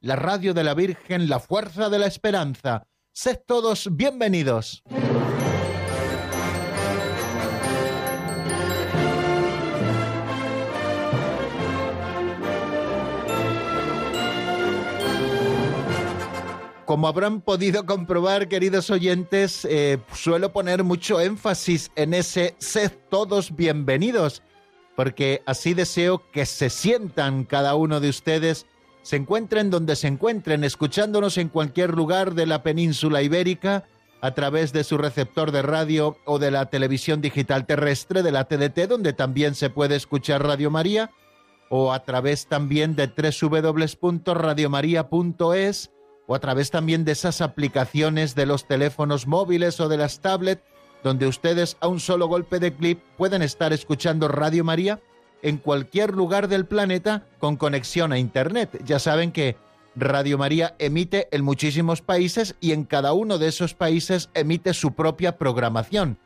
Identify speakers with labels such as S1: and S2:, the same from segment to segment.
S1: la radio de la Virgen, la fuerza de la esperanza. Sed todos bienvenidos. Como habrán podido comprobar, queridos oyentes, eh, suelo poner mucho énfasis en ese sed todos bienvenidos, porque así deseo que se sientan cada uno de ustedes, se encuentren donde se encuentren, escuchándonos en cualquier lugar de la península ibérica, a través de su receptor de radio o de la televisión digital terrestre de la TDT, donde también se puede escuchar Radio María, o a través también de www.radiomaria.es o a través también de esas aplicaciones de los teléfonos móviles o de las tablets, donde ustedes a un solo golpe de clip pueden estar escuchando Radio María en cualquier lugar del planeta con conexión a Internet. Ya saben que Radio María emite en muchísimos países y en cada uno de esos países emite su propia programación.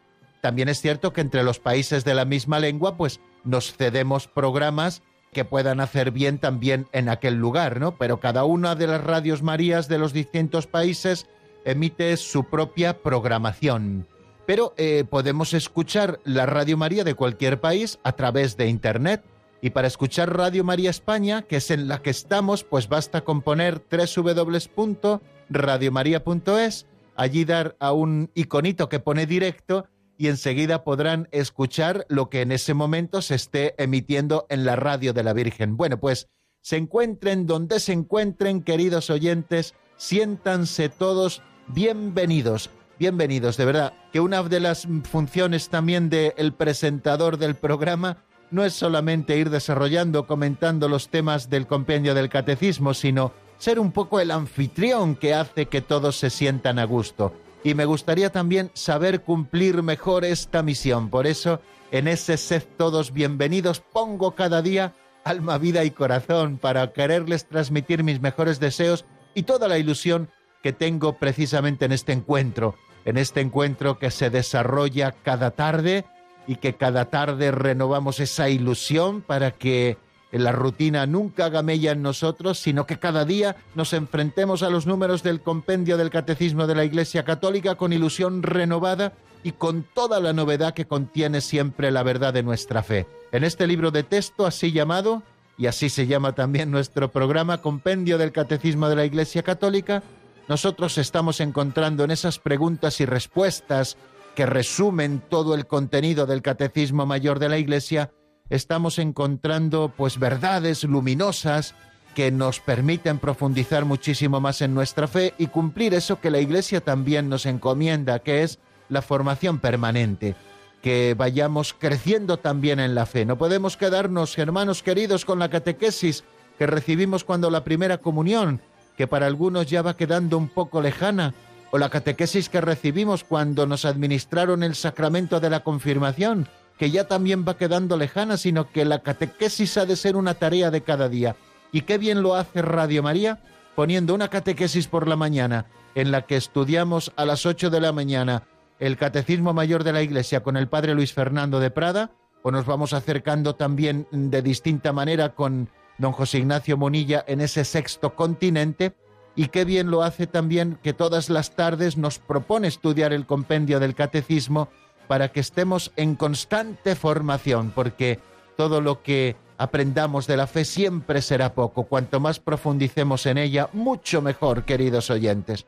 S1: También es cierto que entre los países de la misma lengua, pues nos cedemos programas que puedan hacer bien también en aquel lugar, ¿no? Pero cada una de las radios Marías de los distintos países emite su propia programación. Pero eh, podemos escuchar la Radio María de cualquier país a través de Internet. Y para escuchar Radio María España, que es en la que estamos, pues basta con poner www.radiomaria.es, allí dar a un iconito que pone directo y enseguida podrán escuchar lo que en ese momento se esté emitiendo en la radio de la Virgen. Bueno, pues se encuentren donde se encuentren, queridos oyentes, siéntanse todos bienvenidos. Bienvenidos, de verdad, que una de las funciones también del presentador del programa no es solamente ir desarrollando, comentando los temas del compendio del catecismo, sino ser un poco el anfitrión que hace que todos se sientan a gusto y me gustaría también saber cumplir mejor esta misión. Por eso, en ese sed todos bienvenidos, pongo cada día alma, vida y corazón para quererles transmitir mis mejores deseos y toda la ilusión que tengo precisamente en este encuentro, en este encuentro que se desarrolla cada tarde y que cada tarde renovamos esa ilusión para que la rutina nunca haga mella en nosotros, sino que cada día nos enfrentemos a los números del compendio del Catecismo de la Iglesia Católica con ilusión renovada y con toda la novedad que contiene siempre la verdad de nuestra fe. En este libro de texto, así llamado, y así se llama también nuestro programa, Compendio del Catecismo de la Iglesia Católica, nosotros estamos encontrando en esas preguntas y respuestas que resumen todo el contenido del Catecismo Mayor de la Iglesia, estamos encontrando pues verdades luminosas que nos permiten profundizar muchísimo más en nuestra fe y cumplir eso que la Iglesia también nos encomienda, que es la formación permanente, que vayamos creciendo también en la fe. No podemos quedarnos, hermanos queridos, con la catequesis que recibimos cuando la primera comunión, que para algunos ya va quedando un poco lejana, o la catequesis que recibimos cuando nos administraron el sacramento de la confirmación, que ya también va quedando lejana, sino que la catequesis ha de ser una tarea de cada día. Y qué bien lo hace Radio María poniendo una catequesis por la mañana en la que estudiamos a las 8 de la mañana el Catecismo Mayor de la Iglesia con el Padre Luis Fernando de Prada, o nos vamos acercando también de distinta manera con don José Ignacio Monilla en ese sexto continente, y qué bien lo hace también que todas las tardes nos propone estudiar el compendio del Catecismo para que estemos en constante formación, porque todo lo que aprendamos de la fe siempre será poco. Cuanto más profundicemos en ella, mucho mejor, queridos oyentes.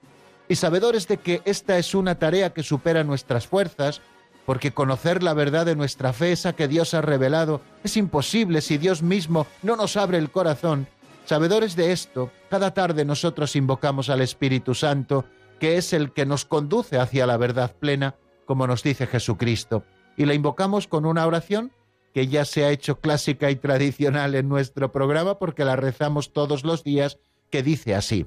S1: Y sabedores de que esta es una tarea que supera nuestras fuerzas, porque conocer la verdad de nuestra fe, esa que Dios ha revelado, es imposible si Dios mismo no nos abre el corazón. Sabedores de esto, cada tarde nosotros invocamos al Espíritu Santo, que es el que nos conduce hacia la verdad plena, como nos dice Jesucristo. Y la invocamos con una oración que ya se ha hecho clásica y tradicional en nuestro programa porque la rezamos todos los días, que dice así.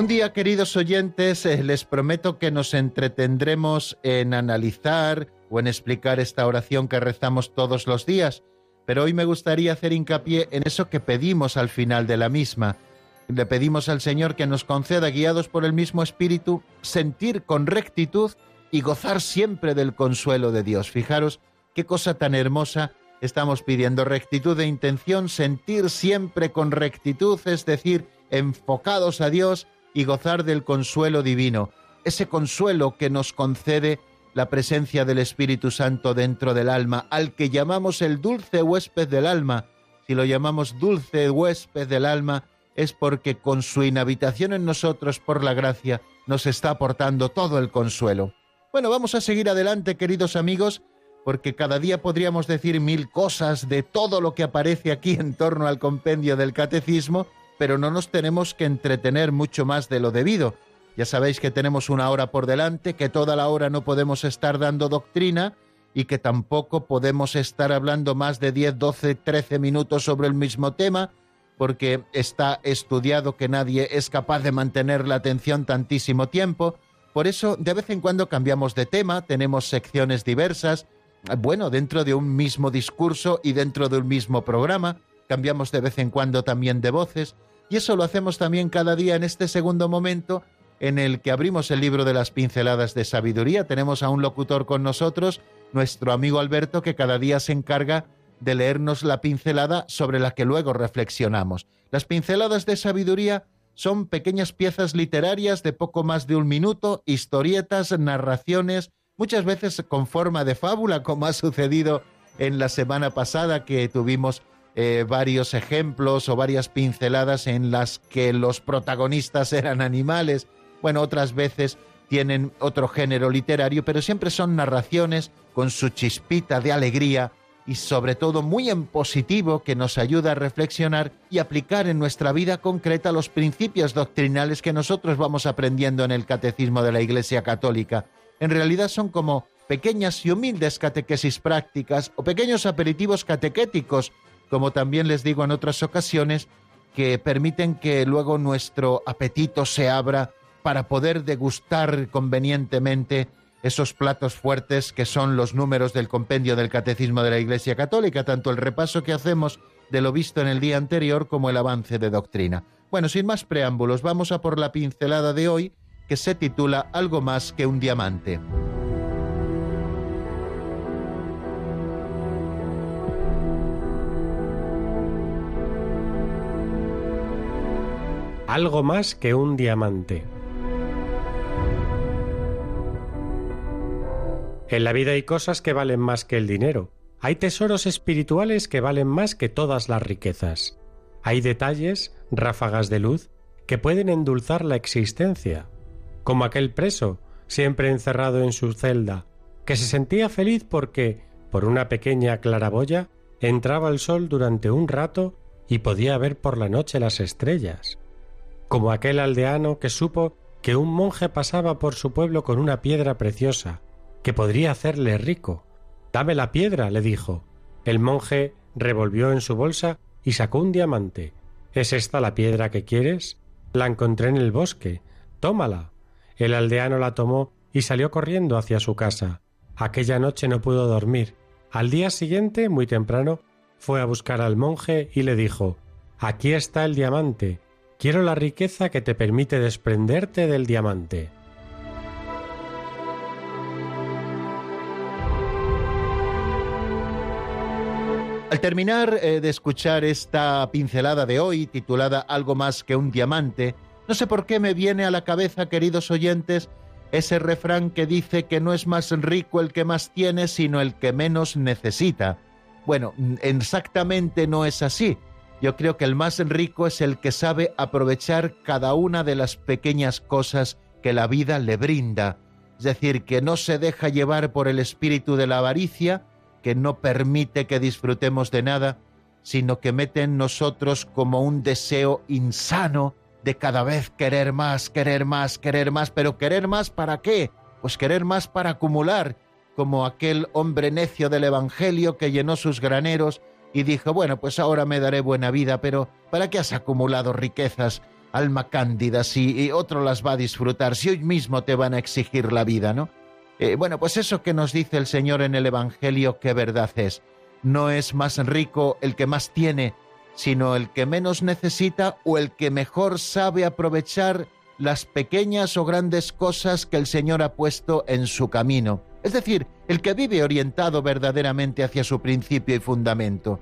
S1: Un día, queridos oyentes, eh, les prometo que nos entretendremos en analizar o en explicar esta oración que rezamos todos los días, pero hoy me gustaría hacer hincapié en eso que pedimos al final de la misma. Le pedimos al Señor que nos conceda, guiados por el mismo Espíritu, sentir con rectitud y gozar siempre del consuelo de Dios. Fijaros qué cosa tan hermosa estamos pidiendo, rectitud de intención, sentir siempre con rectitud, es decir, enfocados a Dios, y gozar del consuelo divino, ese consuelo que nos concede la presencia del Espíritu Santo dentro del alma, al que llamamos el dulce huésped del alma. Si lo llamamos dulce huésped del alma, es porque con su inhabitación en nosotros por la gracia nos está aportando todo el consuelo. Bueno, vamos a seguir adelante, queridos amigos, porque cada día podríamos decir mil cosas de todo lo que aparece aquí en torno al compendio del catecismo, pero no nos tenemos que entretener mucho más de lo debido. Ya sabéis que tenemos una hora por delante, que toda la hora no podemos estar dando doctrina y que tampoco podemos estar hablando más de 10, 12, 13 minutos sobre el mismo tema, porque está estudiado que nadie es capaz de mantener la atención tantísimo tiempo. Por eso, de vez en cuando cambiamos de tema, tenemos secciones diversas, bueno, dentro de un mismo discurso y dentro de un mismo programa, cambiamos de vez en cuando también de voces, y eso lo hacemos también cada día en este segundo momento en el que abrimos el libro de las pinceladas de sabiduría. Tenemos a un locutor con nosotros, nuestro amigo Alberto, que cada día se encarga de leernos la pincelada sobre la que luego reflexionamos. Las pinceladas de sabiduría son pequeñas piezas literarias de poco más de un minuto, historietas, narraciones, muchas veces con forma de fábula, como ha sucedido en la semana pasada que tuvimos eh, varios ejemplos o varias pinceladas en las que los protagonistas eran animales. Bueno, otras veces tienen otro género literario, pero siempre son narraciones con su chispita de alegría y sobre todo muy en positivo que nos ayuda a reflexionar y aplicar en nuestra vida concreta los principios doctrinales que nosotros vamos aprendiendo en el catecismo de la Iglesia Católica. En realidad son como pequeñas y humildes catequesis prácticas o pequeños aperitivos catequéticos como también les digo en otras ocasiones, que permiten que luego nuestro apetito se abra para poder degustar convenientemente esos platos fuertes que son los números del compendio del Catecismo de la Iglesia Católica, tanto el repaso que hacemos de lo visto en el día anterior como el avance de doctrina. Bueno, sin más preámbulos, vamos a por la pincelada de hoy, que se titula Algo más que un diamante.
S2: Algo más que un diamante. En la vida hay cosas que valen más que el dinero. Hay tesoros espirituales que valen más que todas las riquezas. Hay detalles, ráfagas de luz, que pueden endulzar la existencia, como aquel preso, siempre encerrado en su celda, que se sentía feliz porque, por una pequeña claraboya, entraba el sol durante un rato y podía ver por la noche las estrellas como aquel aldeano que supo que un monje pasaba por su pueblo con una piedra preciosa, que podría hacerle rico. Dame la piedra, le dijo. El monje revolvió en su bolsa y sacó un diamante. ¿Es esta la piedra que quieres? La encontré en el bosque. Tómala. El aldeano la tomó y salió corriendo hacia su casa. Aquella noche no pudo dormir. Al día siguiente, muy temprano, fue a buscar al monje y le dijo Aquí está el diamante. Quiero la riqueza que te permite desprenderte del diamante.
S1: Al terminar eh, de escuchar esta pincelada de hoy, titulada Algo más que un diamante, no sé por qué me viene a la cabeza, queridos oyentes, ese refrán que dice que no es más rico el que más tiene, sino el que menos necesita. Bueno, exactamente no es así. Yo creo que el más rico es el que sabe aprovechar cada una de las pequeñas cosas que la vida le brinda. Es decir, que no se deja llevar por el espíritu de la avaricia, que no permite que disfrutemos de nada, sino que mete en nosotros como un deseo insano de cada vez querer más, querer más, querer más, pero querer más para qué? Pues querer más para acumular, como aquel hombre necio del Evangelio que llenó sus graneros y dijo, bueno, pues ahora me daré buena vida, pero ¿para qué has acumulado riquezas, alma cándida, si otro las va a disfrutar, si hoy mismo te van a exigir la vida, ¿no? Eh, bueno, pues eso que nos dice el Señor en el Evangelio, qué verdad es. No es más rico el que más tiene, sino el que menos necesita o el que mejor sabe aprovechar las pequeñas o grandes cosas que el Señor ha puesto en su camino. Es decir, el que vive orientado verdaderamente hacia su principio y fundamento.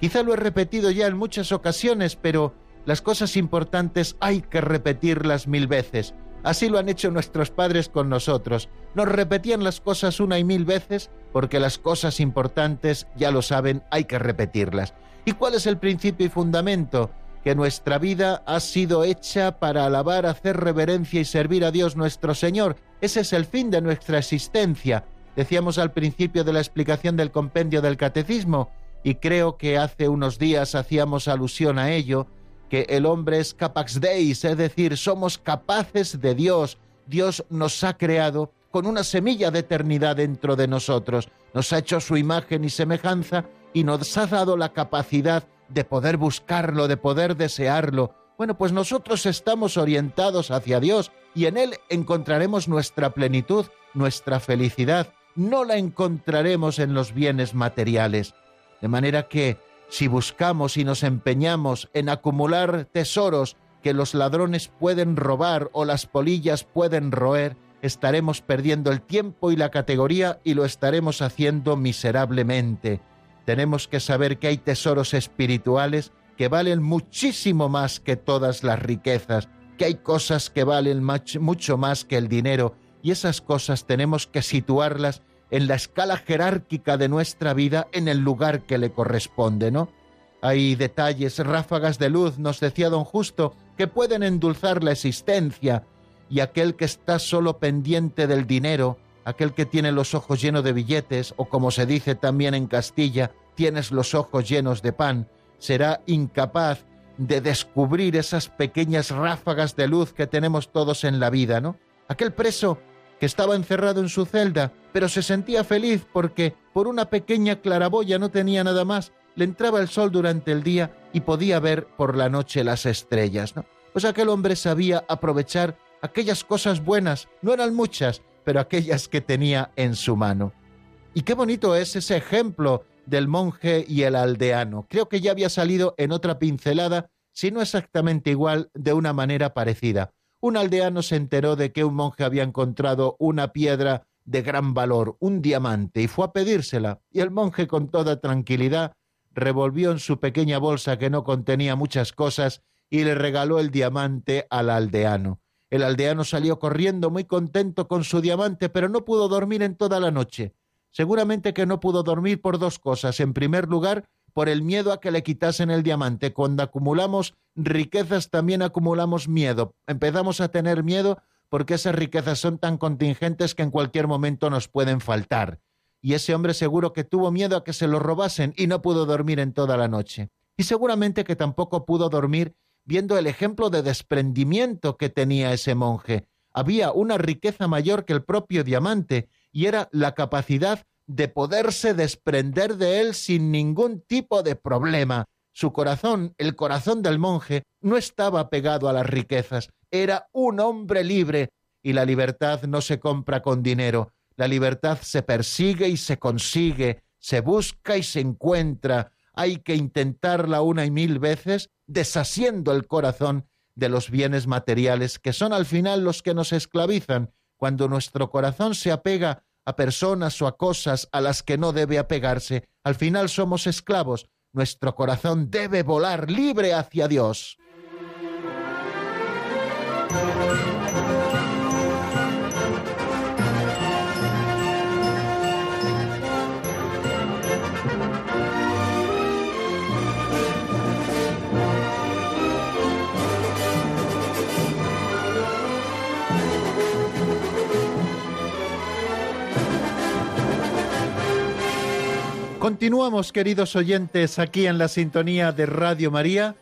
S1: Quizá lo he repetido ya en muchas ocasiones, pero las cosas importantes hay que repetirlas mil veces, Así lo han hecho nuestros padres con nosotros. Nos repetían las cosas una y mil veces porque las cosas importantes, ya lo saben, hay que repetirlas. ¿Y cuál es el principio y fundamento? Que nuestra vida ha sido hecha para alabar, hacer reverencia y servir a Dios nuestro Señor. Ese es el fin de nuestra existencia. Decíamos al principio de la explicación del compendio del catecismo, y creo que hace unos días hacíamos alusión a ello, que el hombre es capax deis, es decir, somos capaces de Dios. Dios nos ha creado con una semilla de eternidad dentro de nosotros, nos ha hecho su imagen y semejanza y nos ha dado la capacidad de poder buscarlo, de poder desearlo. Bueno, pues nosotros estamos orientados hacia Dios y en Él encontraremos nuestra plenitud, nuestra felicidad. No la encontraremos en los bienes materiales. De manera que si buscamos y nos empeñamos en acumular tesoros que los ladrones pueden robar o las polillas pueden roer, estaremos perdiendo el tiempo y la categoría y lo estaremos haciendo miserablemente. Tenemos que saber que hay tesoros espirituales que valen muchísimo más que todas las riquezas, que hay cosas que valen mucho más que el dinero y esas cosas tenemos que situarlas en la escala jerárquica de nuestra vida en el lugar que le corresponde, ¿no? Hay detalles, ráfagas de luz, nos decía don Justo, que pueden endulzar la existencia, y aquel que está solo pendiente del dinero, aquel que tiene los ojos llenos de billetes, o como se dice también en Castilla, tienes los ojos llenos de pan, será incapaz de descubrir esas pequeñas ráfagas de luz que tenemos todos en la vida, ¿no? Aquel preso que estaba encerrado en su celda, pero se sentía feliz porque por una pequeña claraboya no tenía nada más, le entraba el sol durante el día y podía ver por la noche las estrellas. ¿no? Pues aquel hombre sabía aprovechar aquellas cosas buenas, no eran muchas, pero aquellas que tenía en su mano. Y qué bonito es ese ejemplo del monje y el aldeano. Creo que ya había salido en otra pincelada, si no exactamente igual, de una manera parecida un aldeano se enteró de que un monje había encontrado una piedra de gran valor, un diamante, y fue a pedírsela, y el monje con toda tranquilidad revolvió en su pequeña bolsa que no contenía muchas cosas y le regaló el diamante al aldeano. El aldeano salió corriendo muy contento con su diamante, pero no pudo dormir en toda la noche. Seguramente que no pudo dormir por dos cosas. En primer lugar, por el miedo a que le quitasen el diamante. Cuando acumulamos riquezas también acumulamos miedo. Empezamos a tener miedo porque esas riquezas son tan contingentes que en cualquier momento nos pueden faltar. Y ese hombre seguro que tuvo miedo a que se lo robasen y no pudo dormir en toda la noche. Y seguramente que tampoco pudo dormir viendo el ejemplo de desprendimiento que tenía ese monje. Había una riqueza mayor que el propio diamante y era la capacidad de poderse desprender de él sin ningún tipo de problema. Su corazón, el corazón del monje, no estaba pegado a las riquezas, era un hombre libre, y la libertad no se compra con dinero, la libertad se persigue y se consigue, se busca y se encuentra, hay que intentarla una y mil veces, desasiendo el corazón de los bienes materiales, que son al final los que nos esclavizan. Cuando nuestro corazón se apega a personas o a cosas a las que no debe apegarse. Al final somos esclavos. Nuestro corazón debe volar libre hacia Dios. Continuamos, queridos oyentes, aquí en la sintonía de Radio María.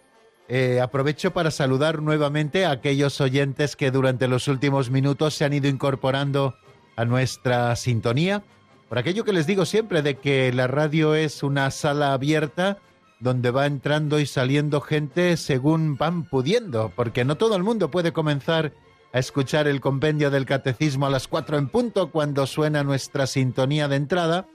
S1: Eh, aprovecho para saludar nuevamente a aquellos oyentes que durante los últimos minutos se han ido incorporando a nuestra sintonía. Por aquello que les digo siempre de que la radio es una sala abierta donde va entrando y saliendo gente según van pudiendo, porque no todo el mundo puede comenzar a escuchar el compendio del catecismo a las cuatro en punto cuando suena nuestra sintonía de entrada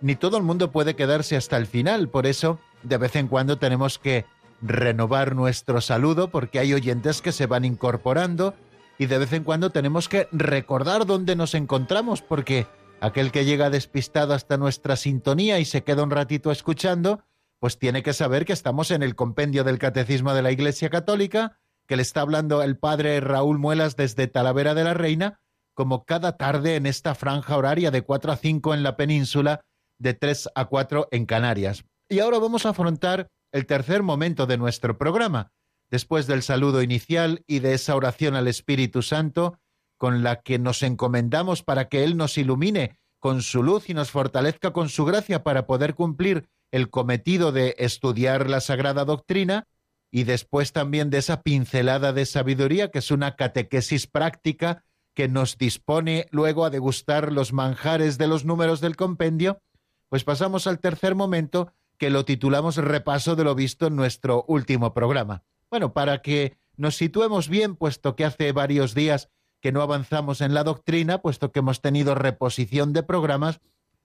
S1: ni todo el mundo puede quedarse hasta el final. Por eso, de vez en cuando tenemos que renovar nuestro saludo porque hay oyentes que se van incorporando y de vez en cuando tenemos que recordar dónde nos encontramos porque aquel que llega despistado hasta nuestra sintonía y se queda un ratito escuchando, pues tiene que saber que estamos en el compendio del Catecismo de la Iglesia Católica, que le está hablando el padre Raúl Muelas desde Talavera de la Reina, como cada tarde en esta franja horaria de 4 a 5 en la península de 3 a 4 en Canarias. Y ahora vamos a afrontar el tercer momento de nuestro programa, después del saludo inicial y de esa oración al Espíritu Santo, con la que nos encomendamos para que Él nos ilumine con su luz y nos fortalezca con su gracia para poder cumplir el cometido de estudiar la Sagrada Doctrina, y después también de esa pincelada de sabiduría, que es una catequesis práctica que nos dispone luego a degustar los manjares de los números del compendio pues pasamos al tercer momento que lo titulamos Repaso de lo visto en nuestro último programa. Bueno, para que nos situemos bien, puesto que hace varios días que no avanzamos en la doctrina, puesto que hemos tenido reposición de programas,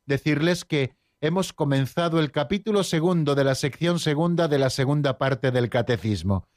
S1: decirles que hemos comenzado el capítulo segundo de la sección segunda de la segunda parte del catecismo.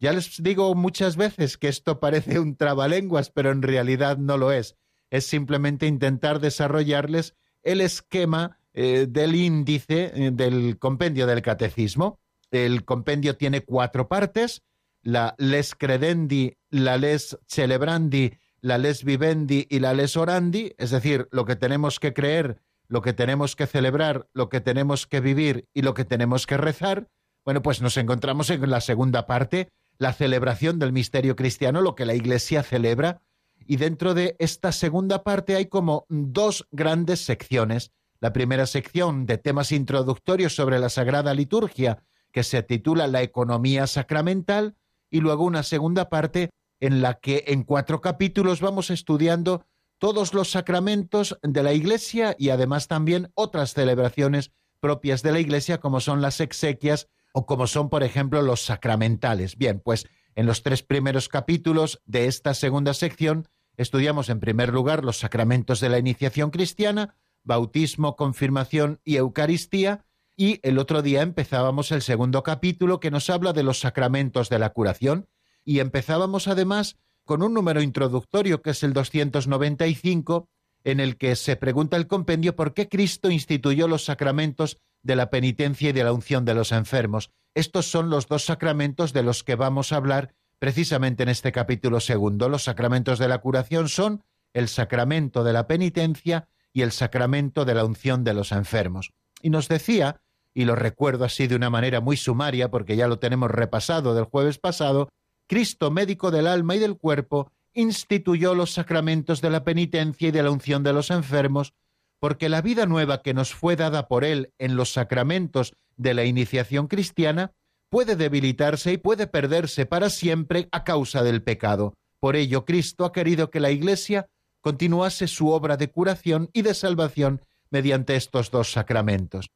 S1: Ya les digo muchas veces que esto parece un trabalenguas, pero en realidad no lo es. Es simplemente intentar desarrollarles el esquema eh, del índice eh, del compendio del catecismo. El compendio tiene cuatro partes, la les credendi, la les celebrandi, la les vivendi y la les orandi, es decir, lo que tenemos que creer, lo que tenemos que celebrar, lo que tenemos que vivir y lo que tenemos que rezar. Bueno, pues nos encontramos en la segunda parte, la celebración del misterio cristiano, lo que la Iglesia celebra. Y dentro de esta segunda parte hay como dos grandes secciones la primera sección de temas introductorios sobre la Sagrada Liturgia, que se titula La economía sacramental, y luego una segunda parte en la que en cuatro capítulos vamos estudiando todos los sacramentos de la Iglesia y además también otras celebraciones propias de la Iglesia como son las exequias o como son, por ejemplo, los sacramentales. Bien, pues en los tres primeros capítulos de esta segunda sección estudiamos en primer lugar los sacramentos de la iniciación cristiana, bautismo, confirmación y Eucaristía, y el otro día empezábamos el segundo capítulo que nos habla de los sacramentos de la curación, y empezábamos además con un número introductorio que es el 295, en el que se pregunta el compendio por qué Cristo instituyó los sacramentos de la penitencia y de la unción de los enfermos. Estos son los dos sacramentos de los que vamos a hablar precisamente en este capítulo segundo. Los sacramentos de la curación son el sacramento de la penitencia y el sacramento de la unción de los enfermos. Y nos decía, y lo recuerdo así de una manera muy sumaria porque ya lo tenemos repasado del jueves pasado, Cristo, médico del alma y del cuerpo, instituyó los sacramentos de la penitencia y de la unción de los enfermos, porque la vida nueva que nos fue dada por Él en los sacramentos de la iniciación cristiana puede debilitarse y puede perderse para siempre a causa del pecado. Por ello, Cristo ha querido que la Iglesia continuase su obra de curación y de salvación mediante estos dos sacramentos.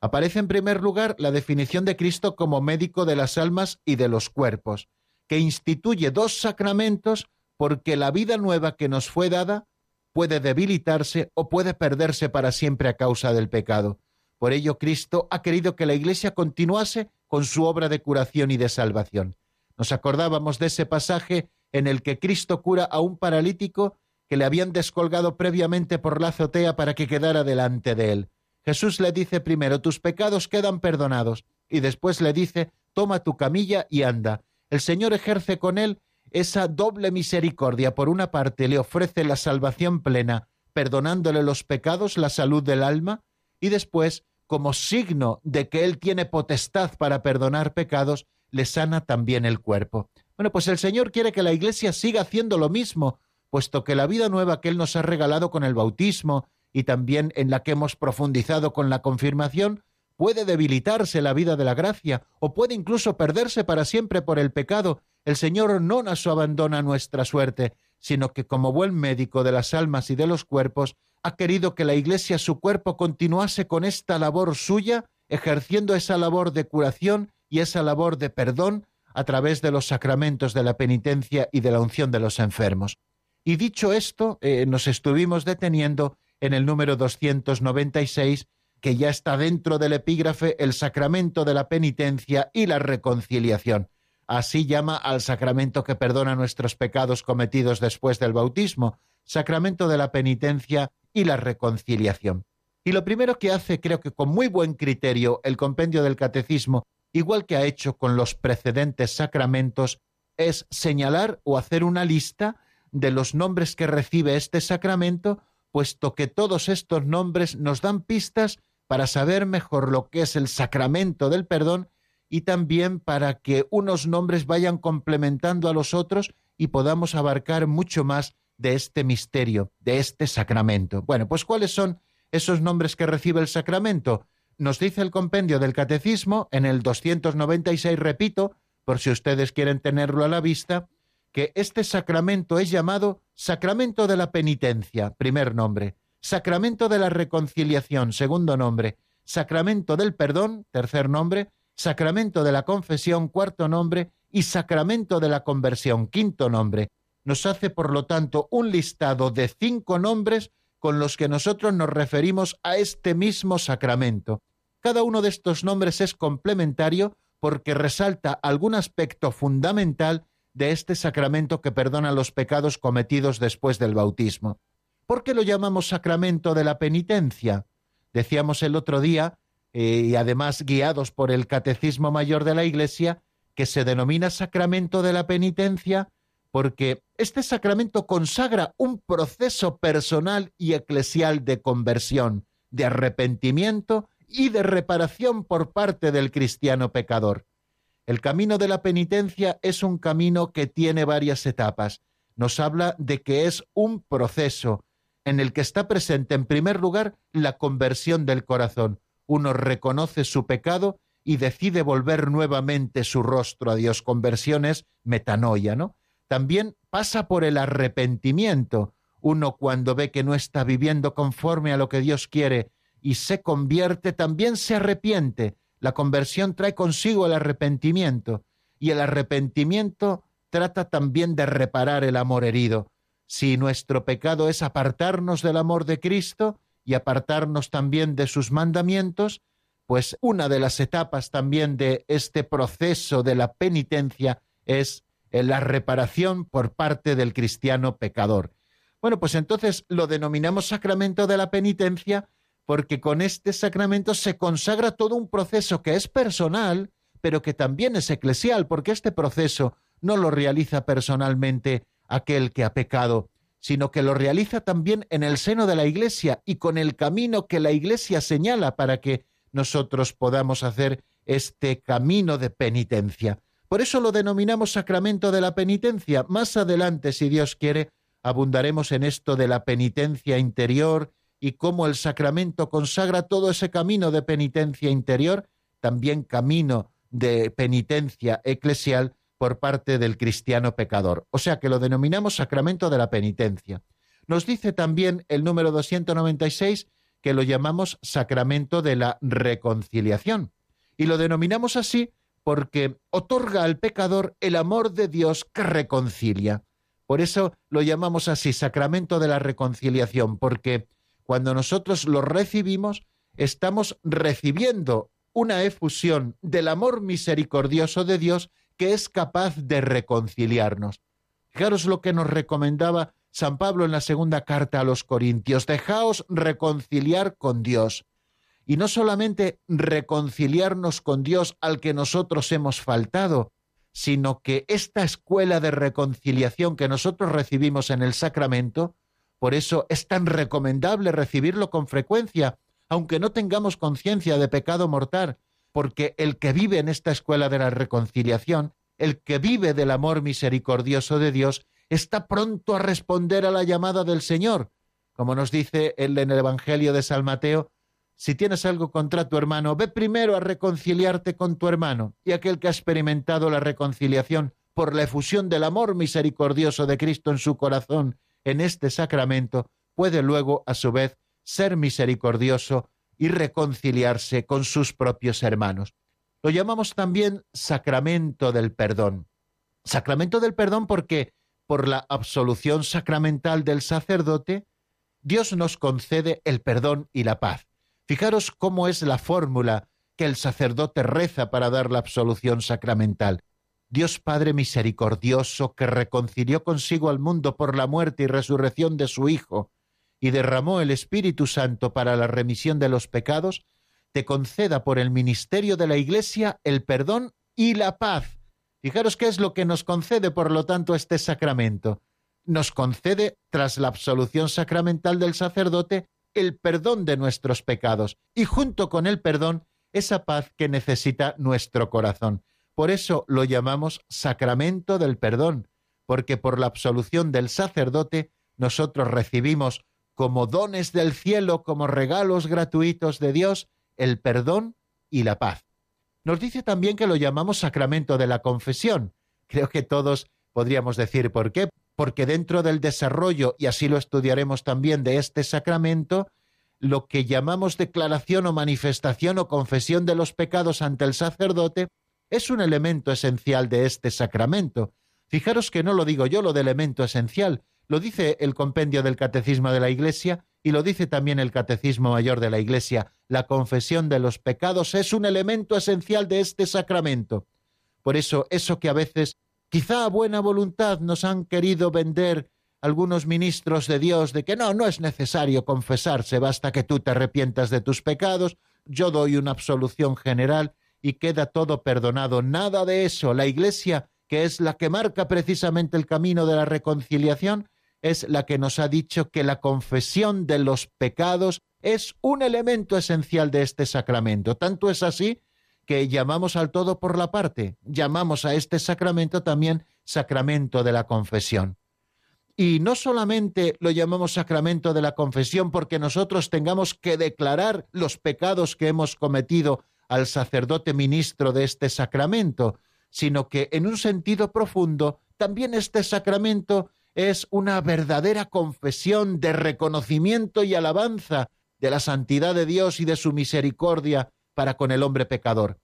S1: Aparece en primer lugar la definición de Cristo como médico de las almas y de los cuerpos, que instituye dos sacramentos porque la vida nueva que nos fue dada puede debilitarse o puede perderse para siempre a causa del pecado. Por ello Cristo ha querido que la Iglesia continuase con su obra de curación y de salvación. Nos acordábamos de ese pasaje en el que Cristo cura a un paralítico que le habían descolgado previamente por la azotea para que quedara delante de él. Jesús le dice primero, tus pecados quedan perdonados, y después le dice, toma tu camilla y anda. El Señor ejerce con él esa doble misericordia. Por una parte, le ofrece la salvación plena, perdonándole los pecados, la salud del alma, y después, como signo de que Él tiene potestad para perdonar pecados, le sana también el cuerpo. Bueno, pues el Señor quiere que la Iglesia siga haciendo lo mismo, puesto que la vida nueva que Él nos ha regalado con el bautismo y también en la que hemos profundizado con la confirmación, puede debilitarse la vida de la gracia o puede incluso perderse para siempre por el pecado. El Señor no nos abandona nuestra suerte, sino que como buen médico de las almas y de los cuerpos, ha querido que la Iglesia, su cuerpo, continuase con esta labor suya, ejerciendo esa labor de curación y esa labor de perdón a través de los sacramentos de la penitencia y de la unción de los enfermos. Y dicho esto, eh, nos estuvimos deteniendo en el número 296, que ya está dentro del epígrafe el sacramento de la penitencia y la reconciliación. Así llama al sacramento que perdona nuestros pecados cometidos después del bautismo, sacramento de la penitencia y la reconciliación. Y lo primero que hace, creo que con muy buen criterio, el compendio del catecismo, igual que ha hecho con los precedentes sacramentos, es señalar o hacer una lista de los nombres que recibe este sacramento, puesto que todos estos nombres nos dan pistas para saber mejor lo que es el sacramento del perdón y también para que unos nombres vayan complementando a los otros y podamos abarcar mucho más de este misterio, de este sacramento. Bueno, pues ¿cuáles son esos nombres que recibe el sacramento? Nos dice el compendio del Catecismo en el 296, repito, por si ustedes quieren tenerlo a la vista, que este sacramento es llamado sacramento de la penitencia, primer nombre, sacramento de la reconciliación, segundo nombre, sacramento del perdón, tercer nombre, sacramento de la confesión, cuarto nombre, y sacramento de la conversión, quinto nombre. Nos hace, por lo tanto, un listado de cinco nombres con los que nosotros nos referimos a este mismo sacramento. Cada uno de estos nombres es complementario porque resalta algún aspecto fundamental de este sacramento que perdona los pecados cometidos después del bautismo. ¿Por qué lo llamamos sacramento de la penitencia? Decíamos el otro día, eh, y además guiados por el Catecismo Mayor de la Iglesia, que se denomina sacramento de la penitencia porque este sacramento consagra un proceso personal y eclesial de conversión, de arrepentimiento y de reparación por parte del cristiano pecador. El camino de la penitencia es un camino que tiene varias etapas. Nos habla de que es un proceso en el que está presente en primer lugar la conversión del corazón. Uno reconoce su pecado y decide volver nuevamente su rostro a Dios. Conversión es metanoia, ¿no? también pasa por el arrepentimiento. Uno cuando ve que no está viviendo conforme a lo que Dios quiere y se convierte, también se arrepiente. La conversión trae consigo el arrepentimiento y el arrepentimiento trata también de reparar el amor herido. Si nuestro pecado es apartarnos del amor de Cristo y apartarnos también de sus mandamientos, pues una de las etapas también de este proceso de la penitencia es la reparación por parte del cristiano pecador. Bueno, pues entonces lo denominamos sacramento de la penitencia porque con este sacramento se consagra todo un proceso que es personal, pero que también es eclesial, porque este proceso no lo realiza personalmente aquel que ha pecado, sino que lo realiza también en el seno de la Iglesia y con el camino que la Iglesia señala para que nosotros podamos hacer este camino de penitencia. Por eso lo denominamos sacramento de la penitencia. Más adelante, si Dios quiere, abundaremos en esto de la penitencia interior y cómo el sacramento consagra todo ese camino de penitencia interior, también camino de penitencia eclesial por parte del cristiano pecador. O sea que lo denominamos sacramento de la penitencia. Nos dice también el número 296 que lo llamamos sacramento de la reconciliación. Y lo denominamos así porque otorga al pecador el amor de Dios que reconcilia. Por eso lo llamamos así, sacramento de la reconciliación, porque cuando nosotros lo recibimos, estamos recibiendo una efusión del amor misericordioso de Dios que es capaz de reconciliarnos. Fijaros lo que nos recomendaba San Pablo en la segunda carta a los Corintios, dejaos reconciliar con Dios. Y no solamente reconciliarnos con Dios al que nosotros hemos faltado, sino que esta escuela de reconciliación que nosotros recibimos en el sacramento, por eso es tan recomendable recibirlo con frecuencia, aunque no tengamos conciencia de pecado mortal, porque el que vive en esta escuela de la reconciliación, el que vive del amor misericordioso de Dios, está pronto a responder a la llamada del Señor. Como nos dice él en el Evangelio de San Mateo, si tienes algo contra tu hermano, ve primero a reconciliarte con tu hermano. Y aquel que ha experimentado la reconciliación por la efusión del amor misericordioso de Cristo en su corazón en este sacramento, puede luego, a su vez, ser misericordioso y reconciliarse con sus propios hermanos. Lo llamamos también sacramento del perdón. Sacramento del perdón porque por la absolución sacramental del sacerdote, Dios nos concede el perdón y la paz. Fijaros cómo es la fórmula que el sacerdote reza para dar la absolución sacramental. Dios Padre misericordioso, que reconcilió consigo al mundo por la muerte y resurrección de su Hijo, y derramó el Espíritu Santo para la remisión de los pecados, te conceda por el ministerio de la Iglesia el perdón y la paz Fijaros qué es lo que nos concede, por lo tanto, este sacramento. Nos concede, tras la absolución sacramental del sacerdote, el perdón de nuestros pecados y junto con el perdón, esa paz que necesita nuestro corazón. Por eso lo llamamos sacramento del perdón, porque por la absolución del sacerdote nosotros recibimos como dones del cielo, como regalos gratuitos de Dios, el perdón y la paz. Nos dice también que lo llamamos sacramento de la confesión. Creo que todos podríamos decir por qué. Porque dentro del desarrollo, y así lo estudiaremos también, de este sacramento, lo que llamamos declaración o manifestación o confesión de los pecados ante el sacerdote es un elemento esencial de este sacramento. Fijaros que no lo digo yo lo de elemento esencial, lo dice el compendio del Catecismo de la Iglesia y lo dice también el Catecismo Mayor de la Iglesia. La confesión de los pecados es un elemento esencial de este sacramento. Por eso, eso que a veces, quizá a buena voluntad, nos han querido vender algunos ministros de Dios de que no, no es necesario confesarse, basta que tú te arrepientas de tus pecados, yo doy una absolución general y queda todo perdonado. Nada de eso. La Iglesia, que es la que marca precisamente el camino de la reconciliación, es la que nos ha dicho que la confesión de los pecados es un elemento esencial de este sacramento. Tanto es así que llamamos al todo por la parte, llamamos a este sacramento también sacramento de la confesión. Y no solamente lo llamamos sacramento de la confesión porque nosotros tengamos que declarar los pecados que hemos cometido al sacerdote ministro de este sacramento, sino que en un sentido profundo también este sacramento es una verdadera confesión de reconocimiento y alabanza de la santidad de Dios y de su misericordia para con el hombre pecador.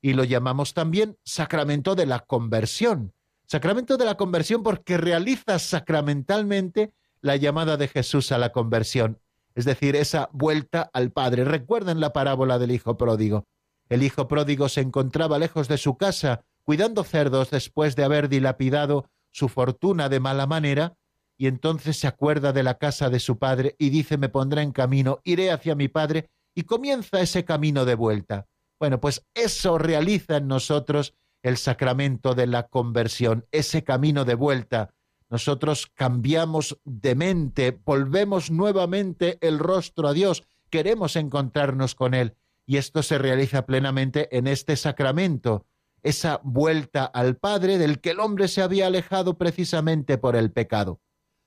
S1: Y lo llamamos también sacramento de la conversión. Sacramento de la conversión porque realiza sacramentalmente la llamada de Jesús a la conversión, es decir, esa vuelta al Padre. Recuerden la parábola del Hijo pródigo. El Hijo pródigo se encontraba lejos de su casa, cuidando cerdos después de haber dilapidado su fortuna de mala manera, y entonces se acuerda de la casa de su padre y dice me pondré en camino, iré hacia mi padre, y comienza ese camino de vuelta. Bueno, pues eso realiza en nosotros el sacramento de la conversión, ese camino de vuelta. Nosotros cambiamos de mente, volvemos nuevamente el rostro a Dios, queremos encontrarnos con Él, y esto se realiza plenamente en este sacramento esa vuelta al Padre del que el hombre se había alejado precisamente por el pecado.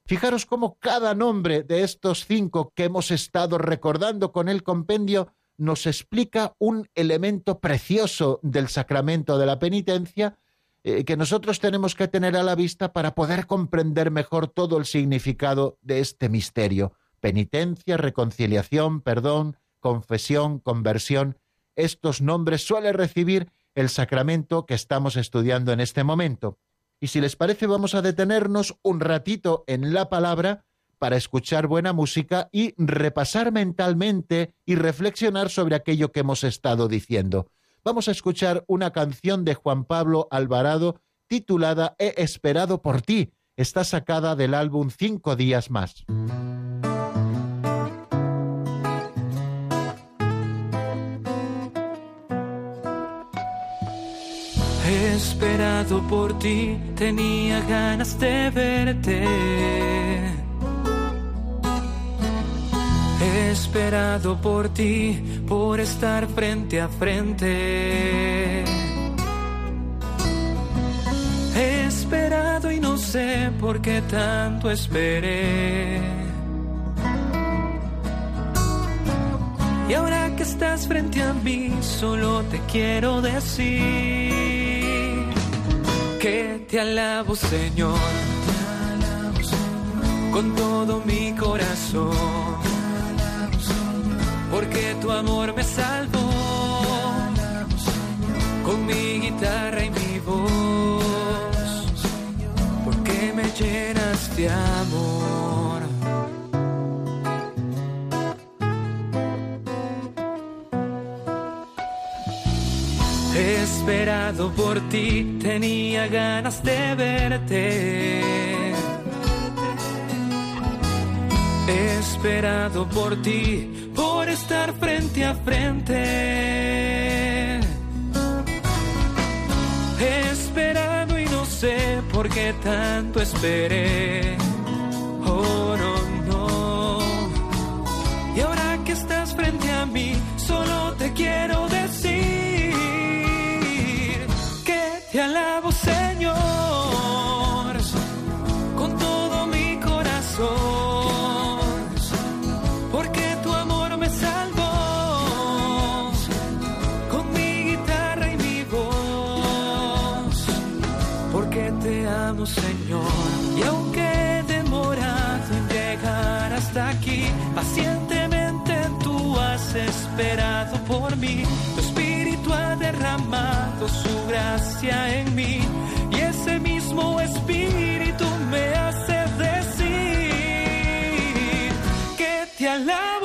S1: Fijaros cómo cada nombre de estos cinco que hemos estado recordando con el compendio nos explica un elemento precioso del sacramento de la penitencia eh, que nosotros tenemos que tener a la vista para poder comprender mejor todo el significado de este misterio. Penitencia, reconciliación, perdón, confesión, conversión. Estos nombres suele recibir el sacramento que estamos estudiando en este momento. Y si les parece, vamos a detenernos un ratito en la palabra para escuchar buena música y repasar mentalmente y reflexionar sobre aquello que hemos estado diciendo. Vamos a escuchar una canción de Juan Pablo Alvarado titulada He esperado por ti. está sacada del álbum Cinco días más.
S3: He esperado por ti, tenía ganas de verte. He esperado por ti, por estar frente a frente. He esperado y no sé por qué tanto esperé. Y ahora que estás frente a mí, solo te quiero decir que te alabo Señor, con todo mi corazón, porque tu amor me salvó, con mi guitarra y mi voz, porque me llenas de amor. Esperado por ti, tenía ganas de verte. Esperado por ti, por estar frente a frente. He esperado y no sé por qué tanto esperé. Oh, no, no. Y ahora que estás frente a mí, solo te quiero decir te alabo Señor con todo mi corazón, porque tu amor me salvó con mi guitarra y mi voz, porque te amo Señor. Y aunque he demorado en llegar hasta aquí, pacientemente tú has esperado por mí. Derramado su gracia en mí y ese mismo espíritu me hace decir que te alabo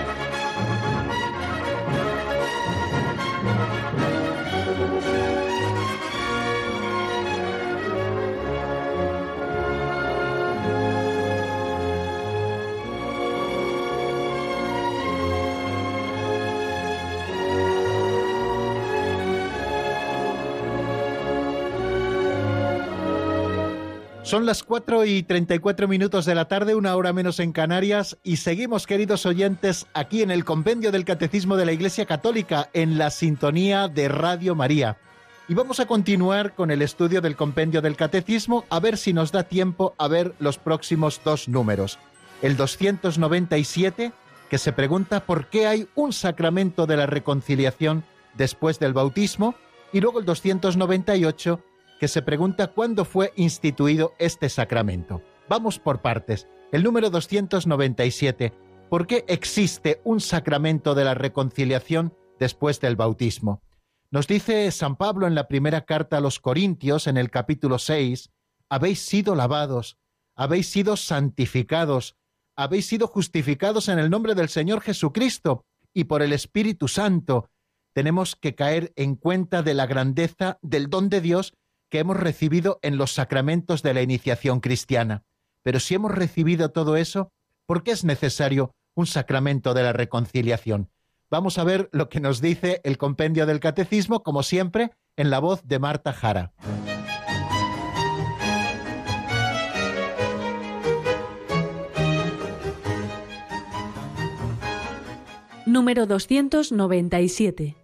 S1: Son las 4 y 34 minutos de la tarde, una hora menos en Canarias, y seguimos, queridos oyentes, aquí en el Compendio del Catecismo de la Iglesia Católica, en la sintonía de Radio María. Y vamos a continuar con el estudio del Compendio del Catecismo, a ver si nos da tiempo a ver los próximos dos números. El 297, que se pregunta por qué hay un sacramento de la reconciliación después del bautismo, y luego el 298, que se pregunta cuándo fue instituido este sacramento. Vamos por partes. El número 297. ¿Por qué existe un sacramento de la reconciliación después del bautismo? Nos dice San Pablo en la primera carta a los Corintios, en el capítulo 6, habéis sido lavados, habéis sido santificados, habéis sido justificados en el nombre del Señor Jesucristo y por el Espíritu Santo. Tenemos que caer en cuenta de la grandeza del don de Dios que hemos recibido en los sacramentos de la iniciación cristiana. Pero si hemos recibido todo eso, ¿por qué es necesario un sacramento de la reconciliación? Vamos a ver lo que nos dice el compendio del catecismo, como siempre, en la voz de Marta Jara.
S4: Número 297.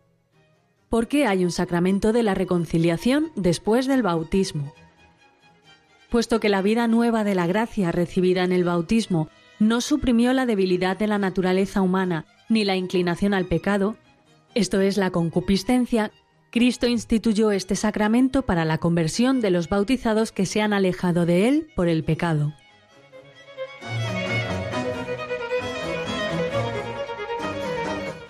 S4: ¿Por hay un sacramento de la reconciliación después del bautismo? Puesto que la vida nueva de la gracia recibida en el bautismo no suprimió la debilidad de la naturaleza humana ni la inclinación al pecado, esto es la concupiscencia, Cristo instituyó este sacramento para la conversión de los bautizados que se han alejado de él por el pecado.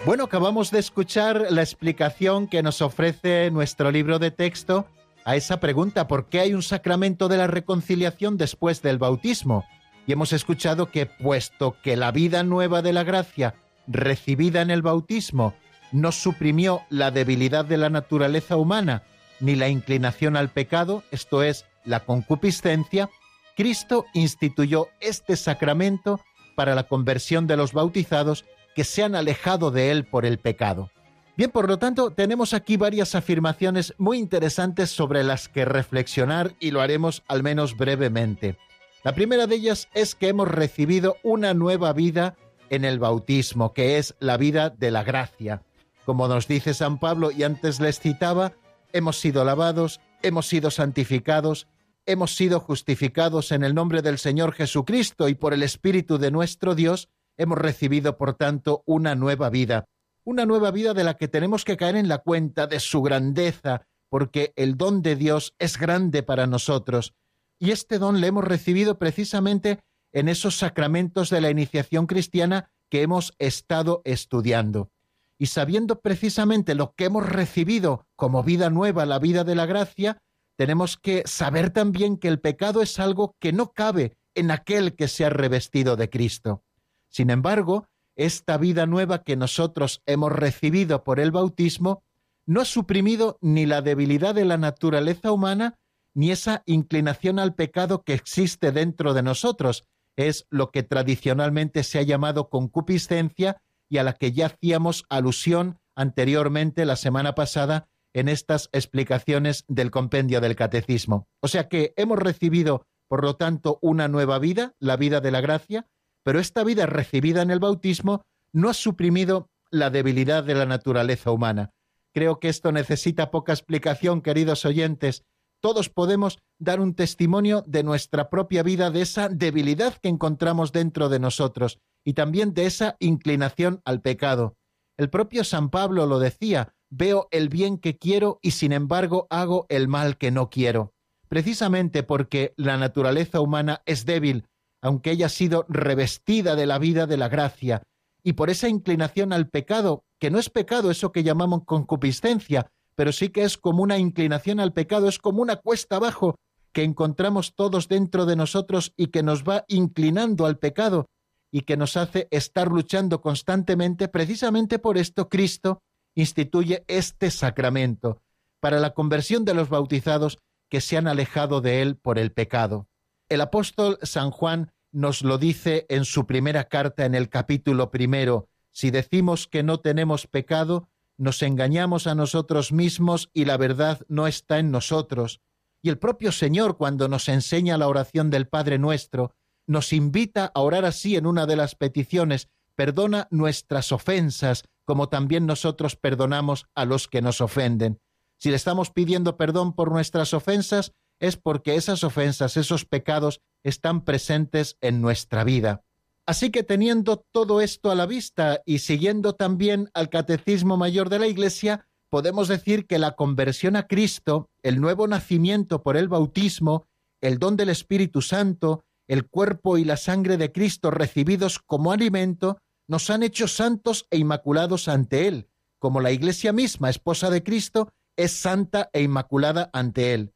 S1: Bueno, acabamos de escuchar la explicación que nos ofrece nuestro libro de texto a esa pregunta, ¿por qué hay un sacramento de la reconciliación después del bautismo? Y hemos escuchado que puesto que la vida nueva de la gracia recibida en el bautismo no suprimió la debilidad de la naturaleza humana ni la inclinación al pecado, esto es, la concupiscencia, Cristo instituyó este sacramento para la conversión de los bautizados que se han alejado de él por el pecado. Bien, por lo tanto, tenemos aquí varias afirmaciones muy interesantes sobre las que reflexionar y lo haremos al menos brevemente. La primera de ellas es que hemos recibido una nueva vida en el bautismo, que es la vida de la gracia. Como nos dice San Pablo y antes les citaba, hemos sido lavados, hemos sido santificados, hemos sido justificados en el nombre del Señor Jesucristo y por el Espíritu de nuestro Dios, Hemos recibido, por tanto, una nueva vida, una nueva vida de la que tenemos que caer en la cuenta de su grandeza, porque el don de Dios es grande para nosotros. Y este don le hemos recibido precisamente en esos sacramentos de la iniciación cristiana que hemos estado estudiando. Y sabiendo precisamente lo que hemos recibido como vida nueva, la vida de la gracia, tenemos que saber también que el pecado es algo que no cabe en aquel que se ha revestido de Cristo. Sin embargo, esta vida nueva que nosotros hemos recibido por el bautismo no ha suprimido ni la debilidad de la naturaleza humana ni esa inclinación al pecado que existe dentro de nosotros. Es lo que tradicionalmente se ha llamado concupiscencia y a la que ya hacíamos alusión anteriormente la semana pasada en estas explicaciones del compendio del catecismo. O sea que hemos recibido, por lo tanto, una nueva vida, la vida de la gracia, pero esta vida recibida en el bautismo no ha suprimido la debilidad de la naturaleza humana. Creo que esto necesita poca explicación, queridos oyentes. Todos podemos dar un testimonio de nuestra propia vida, de esa debilidad que encontramos dentro de nosotros y también de esa inclinación al pecado. El propio San Pablo lo decía, veo el bien que quiero y sin embargo hago el mal que no quiero. Precisamente porque la naturaleza humana es débil, aunque ella ha sido revestida de la vida de la gracia, y por esa inclinación al pecado, que no es pecado eso que llamamos concupiscencia, pero sí que es como una inclinación al pecado, es como una cuesta abajo que encontramos todos dentro de nosotros y que nos va inclinando al pecado y que nos hace estar luchando constantemente, precisamente por esto Cristo instituye este sacramento para la conversión de los bautizados que se han alejado de él por el pecado. El apóstol San Juan nos lo dice en su primera carta en el capítulo primero. Si decimos que no tenemos pecado, nos engañamos a nosotros mismos y la verdad no está en nosotros. Y el propio Señor, cuando nos enseña la oración del Padre nuestro, nos invita a orar así en una de las peticiones, perdona nuestras ofensas, como también nosotros perdonamos a los que nos ofenden. Si le estamos pidiendo perdón por nuestras ofensas, es porque esas ofensas, esos pecados están presentes en nuestra vida. Así que teniendo todo esto a la vista y siguiendo también al Catecismo Mayor de la Iglesia, podemos decir que la conversión a Cristo, el nuevo nacimiento por el bautismo, el don del Espíritu Santo, el cuerpo y la sangre de Cristo recibidos como alimento, nos han hecho santos e inmaculados ante Él, como la Iglesia misma, esposa de Cristo, es santa e inmaculada ante Él.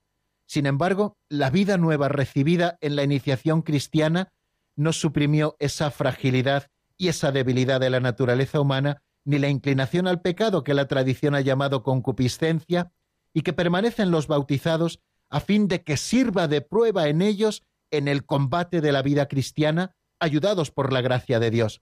S1: Sin embargo, la vida nueva recibida en la iniciación cristiana no suprimió esa fragilidad y esa debilidad de la naturaleza humana, ni la inclinación al pecado que la tradición ha llamado concupiscencia, y que permanecen los bautizados a fin de que sirva de prueba en ellos en el combate de la vida cristiana, ayudados por la gracia de Dios.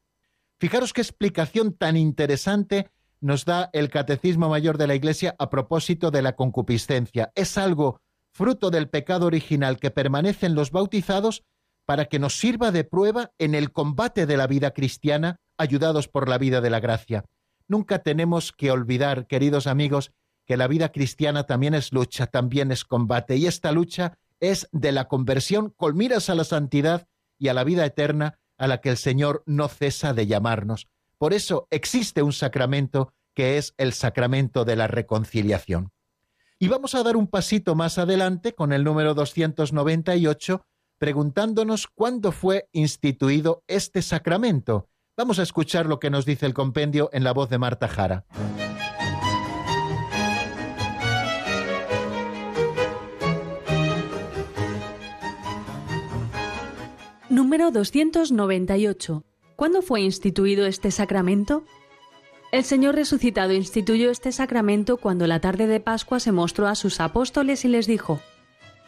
S1: Fijaros qué explicación tan interesante nos da el Catecismo Mayor de la Iglesia a propósito de la concupiscencia. Es algo fruto del pecado original que permanece en los bautizados para que nos sirva de prueba en el combate de la vida cristiana, ayudados por la vida de la gracia. Nunca tenemos que olvidar, queridos amigos, que la vida cristiana también es lucha, también es combate, y esta lucha es de la conversión con miras a la santidad y a la vida eterna a la que el Señor no cesa de llamarnos. Por eso existe un sacramento que es el sacramento de la reconciliación. Y vamos a dar un pasito más adelante con el número 298, preguntándonos cuándo fue instituido este sacramento. Vamos a escuchar lo que nos dice el compendio en la voz de Marta Jara.
S4: Número 298. ¿Cuándo fue instituido este sacramento? El Señor resucitado instituyó este sacramento cuando la tarde de Pascua se mostró a sus apóstoles y les dijo,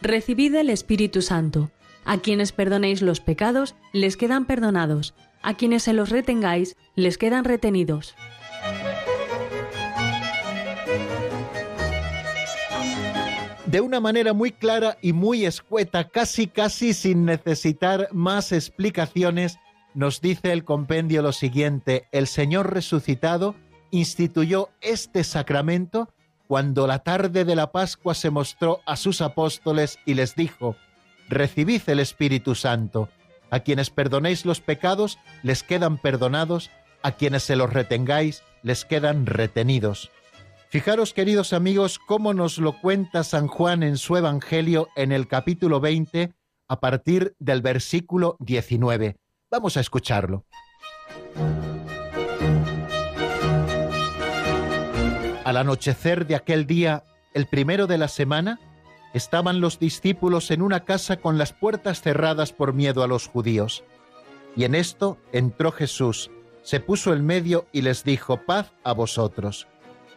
S4: Recibid el Espíritu Santo. A quienes perdonéis los pecados, les quedan perdonados. A quienes se los retengáis, les quedan retenidos.
S1: de una manera muy clara y muy escueta, casi casi sin necesitar más explicaciones, nos dice el compendio lo siguiente, el Señor resucitado instituyó este sacramento cuando la tarde de la Pascua se mostró a sus apóstoles y les dijo, recibid el Espíritu Santo, a quienes perdonéis los pecados les quedan perdonados, a quienes se los retengáis les quedan retenidos. Fijaros, queridos amigos, cómo nos lo cuenta San Juan en su Evangelio en el capítulo 20, a partir del versículo 19. Vamos a escucharlo. Al anochecer de aquel día, el primero de la semana, estaban los discípulos en una casa con las puertas cerradas por miedo a los judíos. Y en esto entró Jesús, se puso en medio y les dijo, paz a vosotros.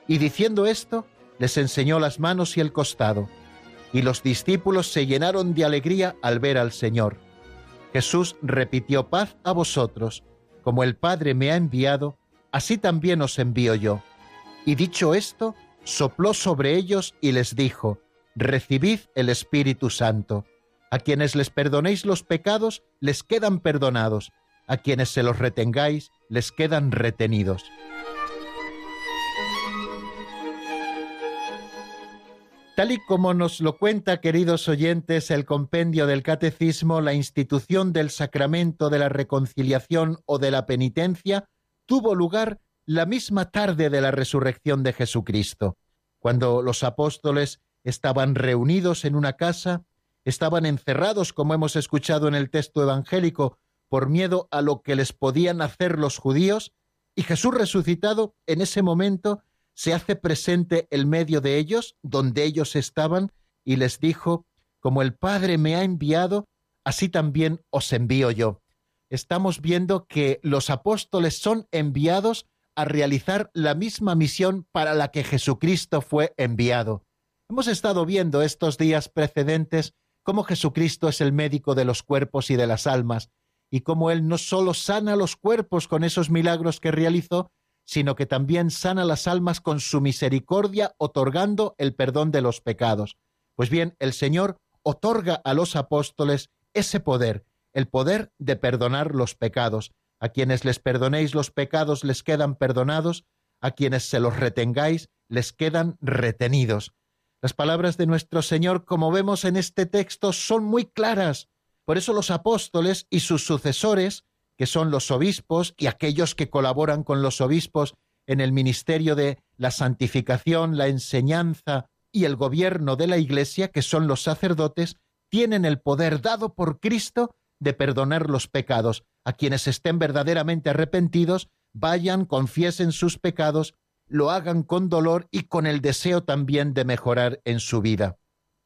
S1: Y diciendo esto, les enseñó las manos y el costado. Y los discípulos se llenaron de alegría al ver al Señor. Jesús repitió paz a vosotros, como el Padre me ha enviado, así también os envío yo. Y dicho esto, sopló sobre ellos y les dijo, Recibid el Espíritu Santo. A quienes les perdonéis los pecados, les quedan perdonados. A quienes se los retengáis, les quedan retenidos. Tal y como nos lo cuenta, queridos oyentes, el compendio del Catecismo, la institución del sacramento de la reconciliación o de la penitencia tuvo lugar la misma tarde de la resurrección de Jesucristo, cuando los apóstoles estaban reunidos en una casa, estaban encerrados, como hemos escuchado en el texto evangélico, por miedo a lo que les podían hacer los judíos, y Jesús resucitado en ese momento se hace presente el medio de ellos, donde ellos estaban, y les dijo, como el Padre me ha enviado, así también os envío yo. Estamos viendo que los apóstoles son enviados a realizar la misma misión para la que Jesucristo fue enviado. Hemos estado viendo estos días precedentes cómo Jesucristo es el médico de los cuerpos y de las almas, y cómo Él no solo sana los cuerpos con esos milagros que realizó, sino que también sana las almas con su misericordia, otorgando el perdón de los pecados. Pues bien, el Señor otorga a los apóstoles ese poder, el poder de perdonar los pecados. A quienes les perdonéis los pecados les quedan perdonados, a quienes se los retengáis les quedan retenidos. Las palabras de nuestro Señor, como vemos en este texto, son muy claras. Por eso los apóstoles y sus sucesores que son los obispos y aquellos que colaboran con los obispos en el ministerio de la santificación, la enseñanza y el gobierno de la Iglesia, que son los sacerdotes, tienen el poder dado por Cristo de perdonar los pecados. A quienes estén verdaderamente arrepentidos, vayan, confiesen sus pecados, lo hagan con dolor y con el deseo también de mejorar en su vida.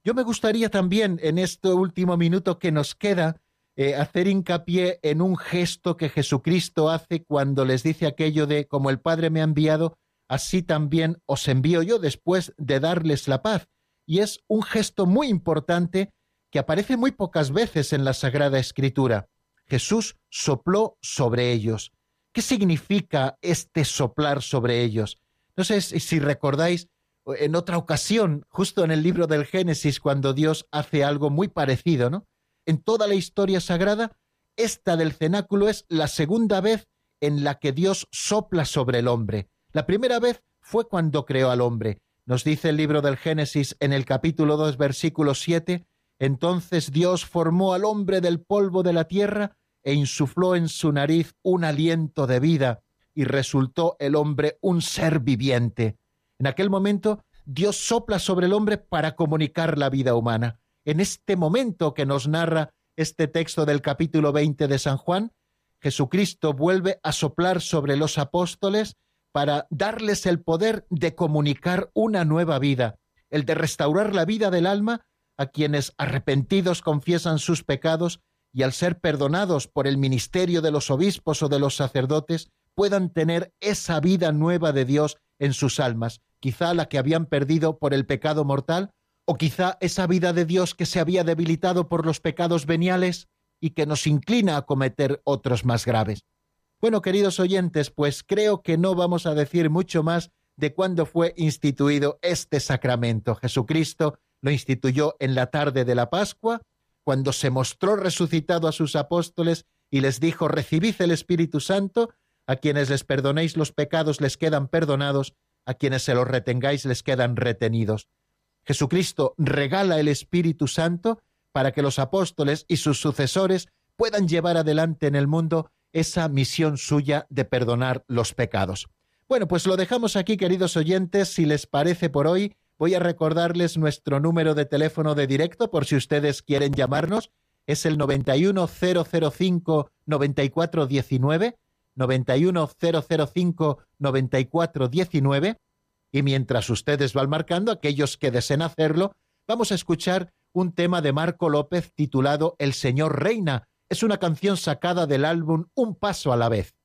S1: Yo me gustaría también, en este último minuto que nos queda, eh, hacer hincapié en un gesto que Jesucristo hace cuando les dice aquello de como el Padre me ha enviado, así también os envío yo después de darles la paz. Y es un gesto muy importante que aparece muy pocas veces en la Sagrada Escritura. Jesús sopló sobre ellos. ¿Qué significa este soplar sobre ellos? No sé si recordáis en otra ocasión, justo en el libro del Génesis, cuando Dios hace algo muy parecido, ¿no? En toda la historia sagrada, esta del cenáculo es la segunda vez en la que Dios sopla sobre el hombre. La primera vez fue cuando creó al hombre. Nos dice el libro del Génesis en el capítulo 2, versículo 7, entonces Dios formó al hombre del polvo de la tierra e insufló en su nariz un aliento de vida, y resultó el hombre un ser viviente. En aquel momento, Dios sopla sobre el hombre para comunicar la vida humana. En este momento que nos narra este texto del capítulo 20 de San Juan, Jesucristo vuelve a soplar sobre los apóstoles para darles el poder de comunicar una nueva vida, el de restaurar la vida del alma a quienes arrepentidos confiesan sus pecados y al ser perdonados por el ministerio de los obispos o de los sacerdotes, puedan tener esa vida nueva de Dios en sus almas, quizá la que habían perdido por el pecado mortal, o quizá esa vida de Dios que se había debilitado por los pecados veniales y que nos inclina a cometer otros más graves. Bueno, queridos oyentes, pues creo que no vamos a decir mucho más de cuándo fue instituido este sacramento. Jesucristo lo instituyó en la tarde de la Pascua, cuando se mostró resucitado a sus apóstoles y les dijo, recibid el Espíritu Santo, a quienes les perdonéis los pecados les quedan perdonados, a quienes se los retengáis les quedan retenidos. Jesucristo regala el Espíritu Santo para que los apóstoles y sus sucesores puedan llevar adelante en el mundo esa misión suya de perdonar los pecados. Bueno, pues lo dejamos aquí, queridos oyentes. Si les parece por hoy, voy a recordarles nuestro número de teléfono de directo por si ustedes quieren llamarnos. Es el 91005 9419, 91005 9419. Y mientras ustedes van marcando, aquellos que deseen hacerlo, vamos a escuchar un tema de Marco López titulado El Señor Reina. Es una canción sacada del álbum Un Paso a la vez.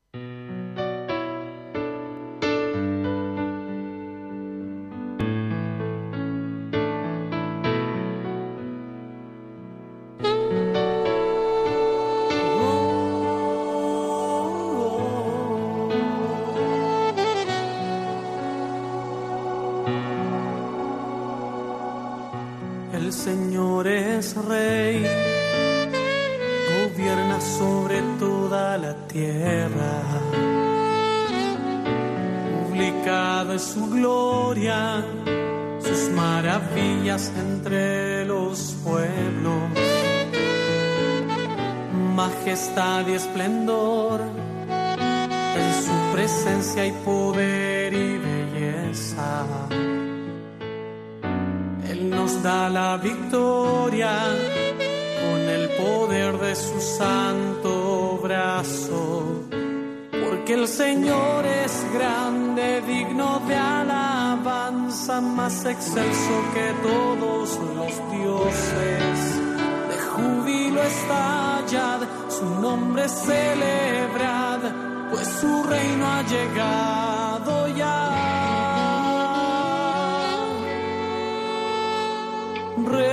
S5: Victoria con el poder de su santo brazo, porque el Señor es grande, digno de alabanza, más excelso que todos los dioses. De júbilo estallad, su nombre celebrad, pues su reino ha llegado Reina,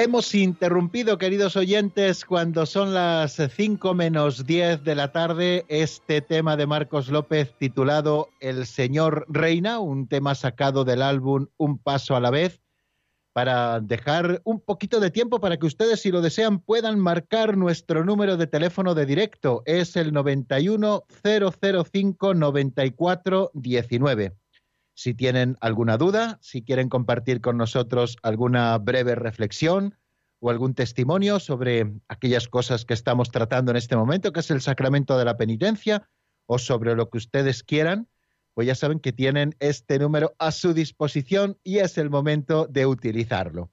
S1: Hemos interrumpido, queridos oyentes, cuando son las 5 menos 10 de la tarde, este tema de Marcos López titulado El Señor Reina, un tema sacado del álbum Un Paso a la vez, para dejar un poquito de tiempo para que ustedes, si lo desean, puedan marcar nuestro número de teléfono de directo. Es el 91 005 94 19. Si tienen alguna duda, si quieren compartir con nosotros alguna breve reflexión o algún testimonio sobre aquellas cosas que estamos tratando en este momento, que es el sacramento de la penitencia, o sobre lo que ustedes quieran, pues ya saben que tienen este número a su disposición y es el momento de utilizarlo.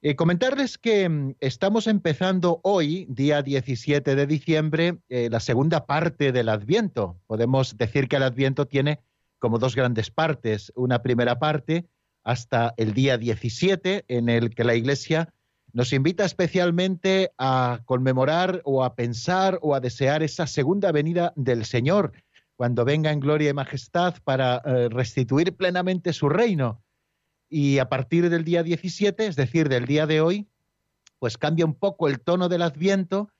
S1: Eh, comentarles que mm, estamos empezando hoy, día 17 de diciembre, eh, la segunda parte del Adviento. Podemos decir que el Adviento tiene como dos grandes partes. Una primera parte hasta el día 17, en el que la Iglesia nos invita especialmente a conmemorar o a pensar o a desear esa segunda venida del Señor, cuando venga en gloria y majestad para eh, restituir plenamente su reino. Y a partir del día 17, es decir, del día de hoy, pues cambia un poco el tono del adviento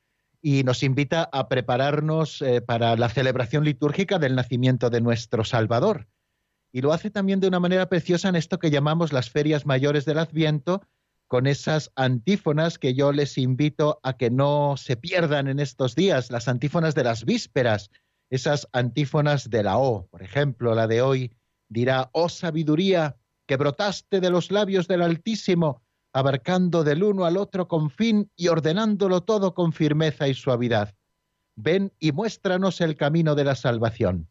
S1: y nos invita a prepararnos eh, para la celebración litúrgica del nacimiento de nuestro Salvador. Y lo hace también de una manera preciosa en esto que llamamos las ferias mayores del Adviento, con esas antífonas que yo les invito a que no se pierdan en estos días, las antífonas de las vísperas, esas antífonas de la O. Por ejemplo, la de hoy dirá, oh sabiduría, que brotaste de los labios del Altísimo, abarcando del uno al otro con fin y ordenándolo todo con firmeza y suavidad. Ven y muéstranos el camino de la salvación.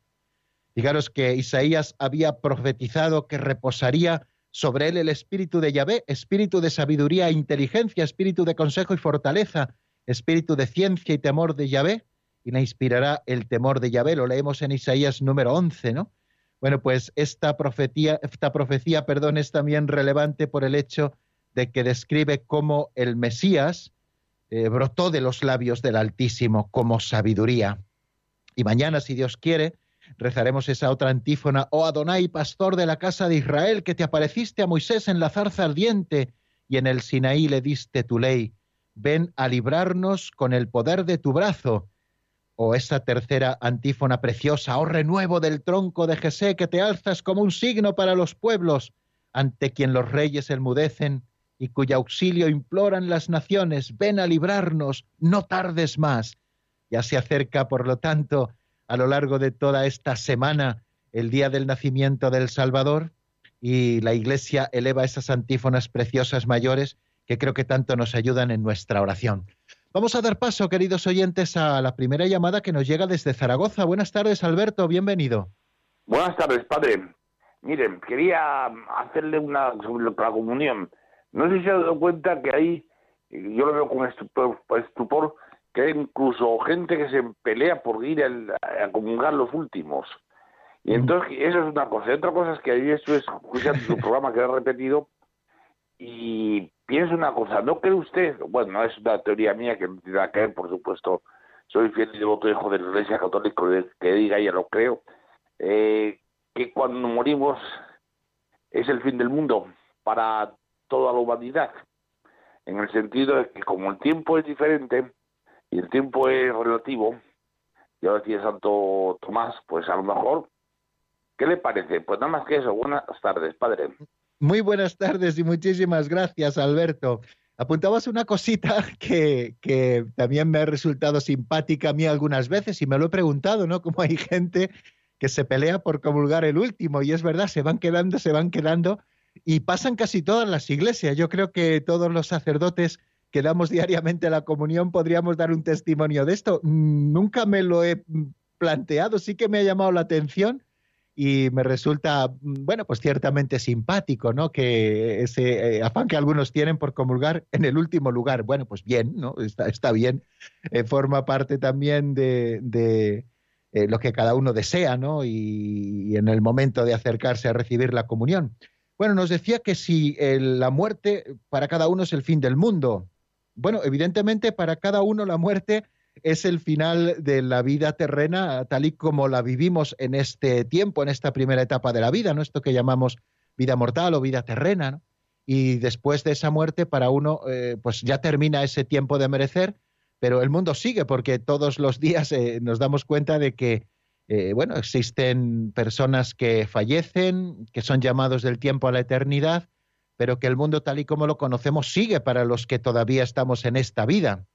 S1: Fijaros que Isaías había profetizado que reposaría sobre él el espíritu de Yahvé, espíritu de sabiduría e inteligencia, espíritu de consejo y fortaleza, espíritu de ciencia y temor de Yahvé, y le inspirará el temor de Yahvé. Lo leemos en Isaías número 11, ¿no? Bueno, pues esta profecía, esta profecía, perdón, es también relevante por el hecho de que describe cómo el Mesías eh, brotó de los labios del Altísimo como sabiduría. Y mañana, si Dios quiere, rezaremos esa otra antífona, oh Adonai, pastor de la casa de Israel, que te apareciste a Moisés en la zarza ardiente y en el Sinaí le diste tu ley. Ven a librarnos con el poder de tu brazo. O oh, esa tercera antífona preciosa, oh renuevo del tronco de Jesé, que te alzas como un signo para los pueblos, ante quien los reyes enmudecen y cuyo auxilio imploran las naciones, ven a librarnos, no tardes más. Ya se acerca, por lo tanto, a lo largo de toda esta semana, el día del nacimiento del Salvador, y la Iglesia eleva esas antífonas preciosas mayores que creo que tanto nos ayudan en nuestra oración. Vamos a dar paso, queridos oyentes, a la primera llamada que nos llega desde Zaragoza. Buenas tardes, Alberto, bienvenido.
S6: Buenas tardes, padre. Miren, quería hacerle una comunión. No sé si se ha dado cuenta que hay, yo lo veo con estupor, que hay incluso gente que se pelea por ir a, comulgar los últimos. Y entonces, eso es una cosa. Y otra cosa es que ahí estoy escuchando su programa que ha repetido y pienso una cosa. ¿No cree usted? Bueno, no es una teoría mía que no tiene nada que ver, por supuesto. Soy fiel y devoto hijo de la Iglesia Católica, que diga, ya lo creo. Eh, que cuando morimos es el fin del mundo para toda la humanidad, en el sentido de que como el tiempo es diferente y el tiempo es relativo, ya decía Santo Tomás, pues a lo mejor, ¿qué le parece? Pues nada más que eso, buenas tardes, padre.
S1: Muy buenas tardes y muchísimas gracias, Alberto. Apuntabas una cosita que, que, también me ha resultado simpática a mí algunas veces y me lo he preguntado, ¿no? Como hay gente que se pelea por comulgar el último y es verdad, se van quedando, se van quedando y pasan casi todas las iglesias. Yo creo que todos los sacerdotes que damos diariamente la comunión podríamos dar un testimonio de esto. Nunca me lo he planteado, sí que me ha llamado la atención y me resulta, bueno, pues ciertamente simpático, ¿no? Que ese eh, afán que algunos tienen por comulgar en el último lugar. Bueno, pues bien, ¿no? Está, está bien. Eh, forma parte también de, eh, lo que cada uno desea, ¿no? y en el momento de acercarse a recibir la comunión. Bueno, nos decía que si la muerte para cada uno es el fin del mundo. Bueno, evidentemente para cada uno la muerte es el final de la vida terrena tal y como la vivimos en este tiempo, en esta primera etapa de la vida, ¿no? Esto que llamamos vida mortal o vida terrena, y después de esa muerte para uno eh, pues ya termina ese tiempo de merecer, pero el mundo sigue porque todos los días eh, nos damos cuenta de que eh, bueno, existen personas que fallecen, que son llamados del tiempo a la eternidad, pero que el mundo tal y como lo conocemos sigue para los que todavía estamos en esta vida.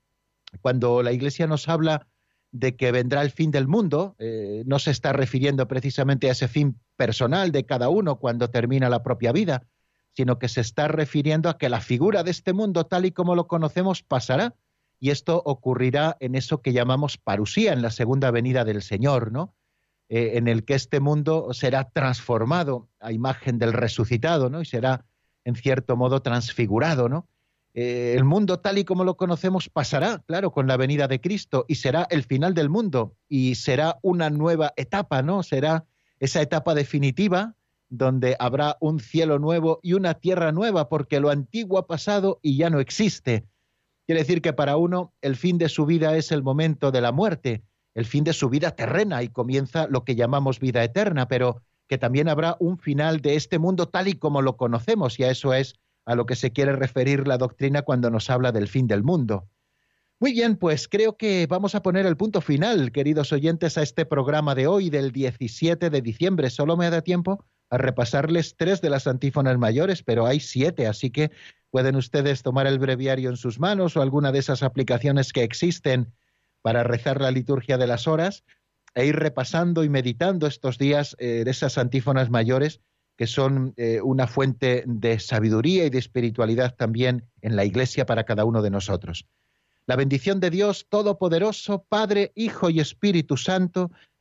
S1: Cuando la Iglesia nos habla de que vendrá el fin del mundo, no se está refiriendo precisamente a ese fin personal de cada uno cuando termina la propia vida, sino que se está refiriendo a que la figura de este mundo tal y como lo conocemos pasará y esto ocurrirá en eso que llamamos parusía, en la segunda venida del Señor, ¿no? Eh, en el que este mundo será transformado a imagen del resucitado, ¿no? Y será, en cierto modo, transfigurado, ¿no? Eh, el mundo tal y como lo conocemos pasará, claro, con la venida de Cristo y será el final del mundo y será una nueva etapa, ¿no? Será esa etapa definitiva donde habrá un cielo nuevo y una tierra nueva, porque lo antiguo ha pasado y ya no existe. Quiere decir que para uno el fin de su vida es el momento de la muerte, el fin de su vida terrena y comienza lo que llamamos vida eterna, pero que también habrá un final de este mundo tal y como lo conocemos, y a eso es a lo que se quiere referir la doctrina cuando nos habla del fin del mundo. Muy bien, pues creo que vamos a poner el punto final, queridos oyentes, a este programa de hoy, del 17 de diciembre. Solo me da tiempo a repasarles tres de las antífonas mayores, pero hay siete, así que pueden ustedes tomar el breviario en sus manos o alguna de esas aplicaciones que existen para rezar la liturgia de las horas e ir repasando y meditando estos días eh, de esas antífonas mayores que son eh, una fuente de sabiduría y de espiritualidad también en la Iglesia para cada uno de nosotros. La bendición de Dios Todopoderoso, Padre, Hijo y Espíritu Santo,